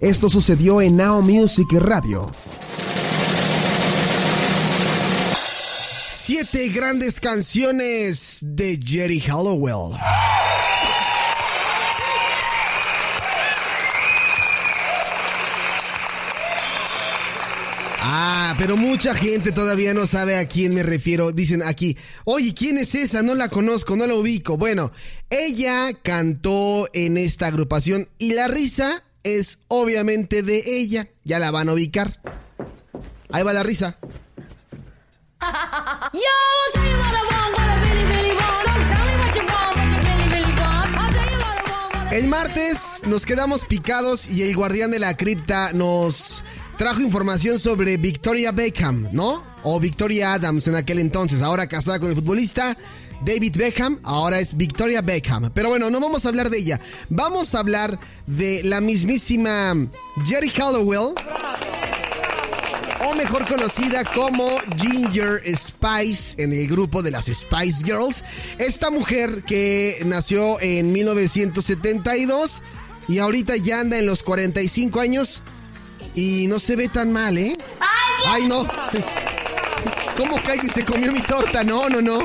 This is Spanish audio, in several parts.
Esto sucedió en Now Music Radio. Siete grandes canciones de Jerry Hallowell. Ah, pero mucha gente todavía no sabe a quién me refiero. Dicen aquí, oye, ¿quién es esa? No la conozco, no la ubico. Bueno, ella cantó en esta agrupación y la risa es obviamente de ella. Ya la van a ubicar. Ahí va la risa. El martes nos quedamos picados y el guardián de la cripta nos trajo información sobre Victoria Beckham, ¿no? O Victoria Adams en aquel entonces, ahora casada con el futbolista David Beckham, ahora es Victoria Beckham. Pero bueno, no vamos a hablar de ella. Vamos a hablar de la mismísima Jerry Hallowell. O mejor conocida como Ginger Spice en el grupo de las Spice Girls. Esta mujer que nació en 1972 y ahorita ya anda en los 45 años y no se ve tan mal, ¿eh? ¡Ay, no! ¿Cómo que alguien se comió mi torta? No, no, no.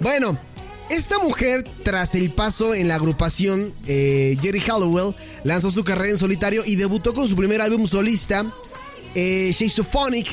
Bueno, esta mujer, tras el paso en la agrupación eh, Jerry Hallowell, lanzó su carrera en solitario y debutó con su primer álbum solista, eh,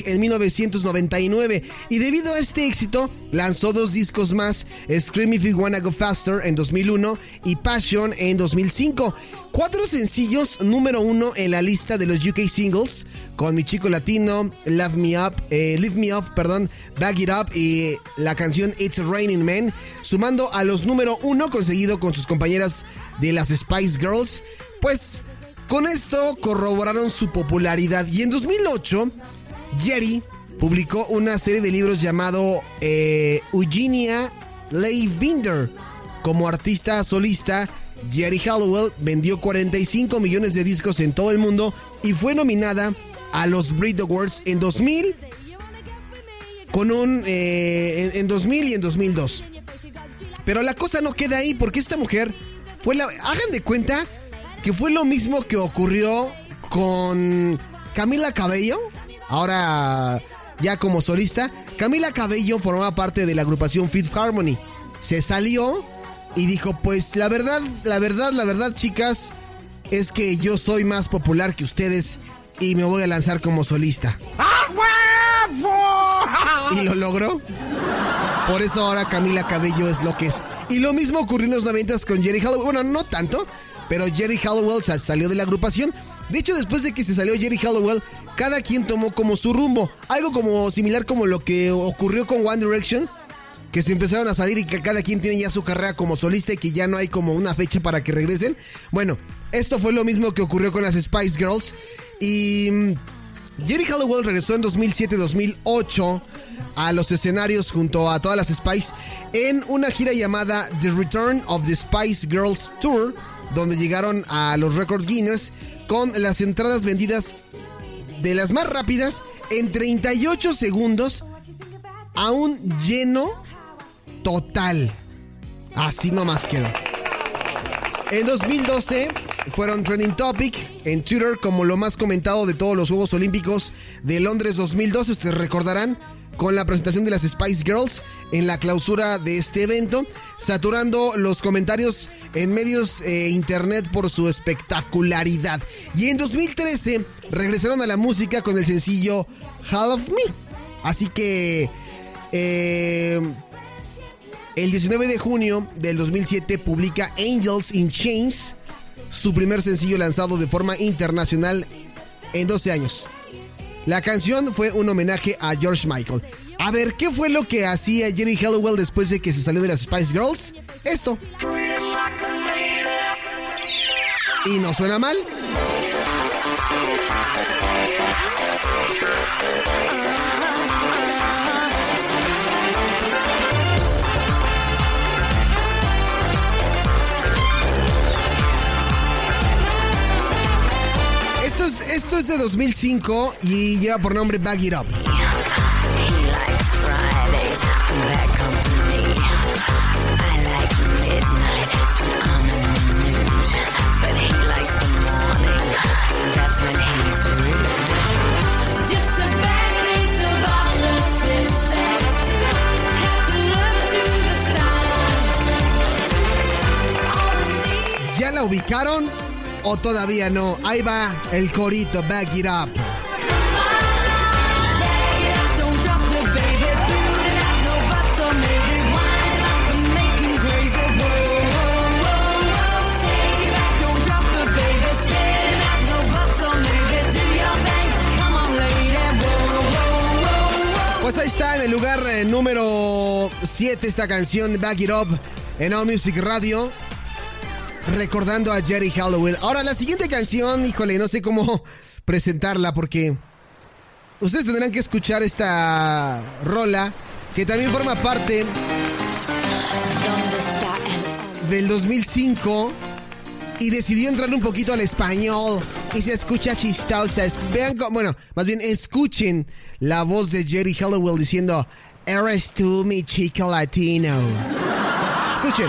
en 1999. Y debido a este éxito, lanzó dos discos más, Scream If You Wanna Go Faster en 2001 y Passion en 2005. Cuatro sencillos número uno en la lista de los UK singles, con Mi Chico Latino, Love Me Up, eh, Live Me Up, perdón, Back It Up y la canción It's Raining Men, sumando a los número uno conseguido con sus compañeras de las Spice Girls. Pues con esto corroboraron su popularidad y en 2008 Jerry publicó una serie de libros llamado eh, Eugenia Binder como artista solista Jerry Hallowell vendió 45 millones de discos en todo el mundo y fue nominada a los Brit Awards en 2000 con un eh, en, 2000 y en 2002. Pero la cosa no queda ahí porque esta mujer fue la hagan de cuenta que fue lo mismo que ocurrió con Camila Cabello, ahora ya como solista. Camila Cabello formaba parte de la agrupación Fifth Harmony. Se salió y dijo, pues la verdad, la verdad, la verdad, chicas, es que yo soy más popular que ustedes y me voy a lanzar como solista. Y lo logró. Por eso ahora Camila Cabello es lo que es. Y lo mismo ocurrió en los noventas con Jerry Hallowell. Bueno, no tanto, pero Jerry Hallowell salió de la agrupación. De hecho, después de que se salió Jerry Hallowell, cada quien tomó como su rumbo. Algo como similar como lo que ocurrió con One Direction que se empezaron a salir y que cada quien tiene ya su carrera como solista y que ya no hay como una fecha para que regresen. Bueno, esto fue lo mismo que ocurrió con las Spice Girls y mm, Jerry Hallowell regresó en 2007-2008 a los escenarios junto a todas las Spice en una gira llamada The Return of the Spice Girls Tour, donde llegaron a los Record Guinness con las entradas vendidas de las más rápidas en 38 segundos a un lleno total. Así nomás quedó. En 2012 fueron trending topic en Twitter como lo más comentado de todos los Juegos Olímpicos de Londres 2012. Ustedes recordarán con la presentación de las Spice Girls en la clausura de este evento, saturando los comentarios en medios eh, internet por su espectacularidad. Y en 2013 regresaron a la música con el sencillo Hall of Me. Así que eh, el 19 de junio del 2007 publica Angels in Chains, su primer sencillo lanzado de forma internacional en 12 años. La canción fue un homenaje a George Michael. A ver, ¿qué fue lo que hacía Jerry Hallowell después de que se salió de las Spice Girls? Esto. Y no suena mal. de 2005 y lleva por nombre Back It Up. ¿Ya la ubicaron? O todavía no? Ahí va el corito, back it up. Pues ahí está en el lugar eh, número 7 esta canción Back It Up en All Music Radio. Recordando a Jerry Hallowell. Ahora, la siguiente canción, híjole, no sé cómo presentarla porque ustedes tendrán que escuchar esta rola que también forma parte del 2005 y decidió entrar un poquito al español y se escucha chistosa. Vean, bueno, más bien escuchen la voz de Jerry Hallowell diciendo, eres tú mi chico latino. Escuchen.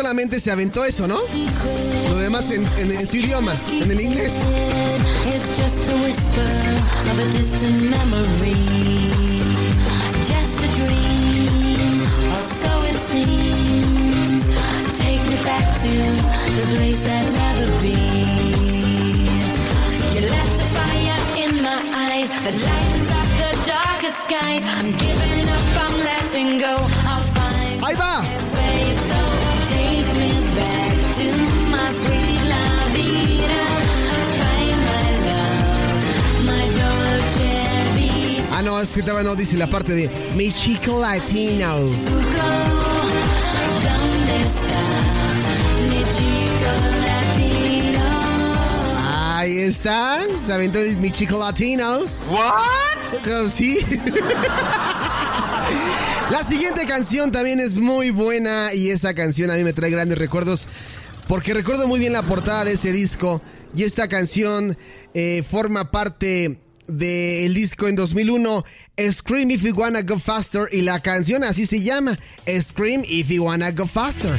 Solamente se aventó eso, ¿no? Lo demás en, en, en su idioma, en el inglés. It's just no, es que todavía no dice la parte de mi chico latino. Ahí está, aventó el- mi chico latino. What? Sí. La siguiente canción también es muy buena y esa canción a mí me trae grandes recuerdos porque recuerdo muy bien la portada de ese disco y esta canción eh, forma parte del disco en 2001 Scream If You Wanna Go Faster y la canción así se llama Scream If You Wanna Go Faster.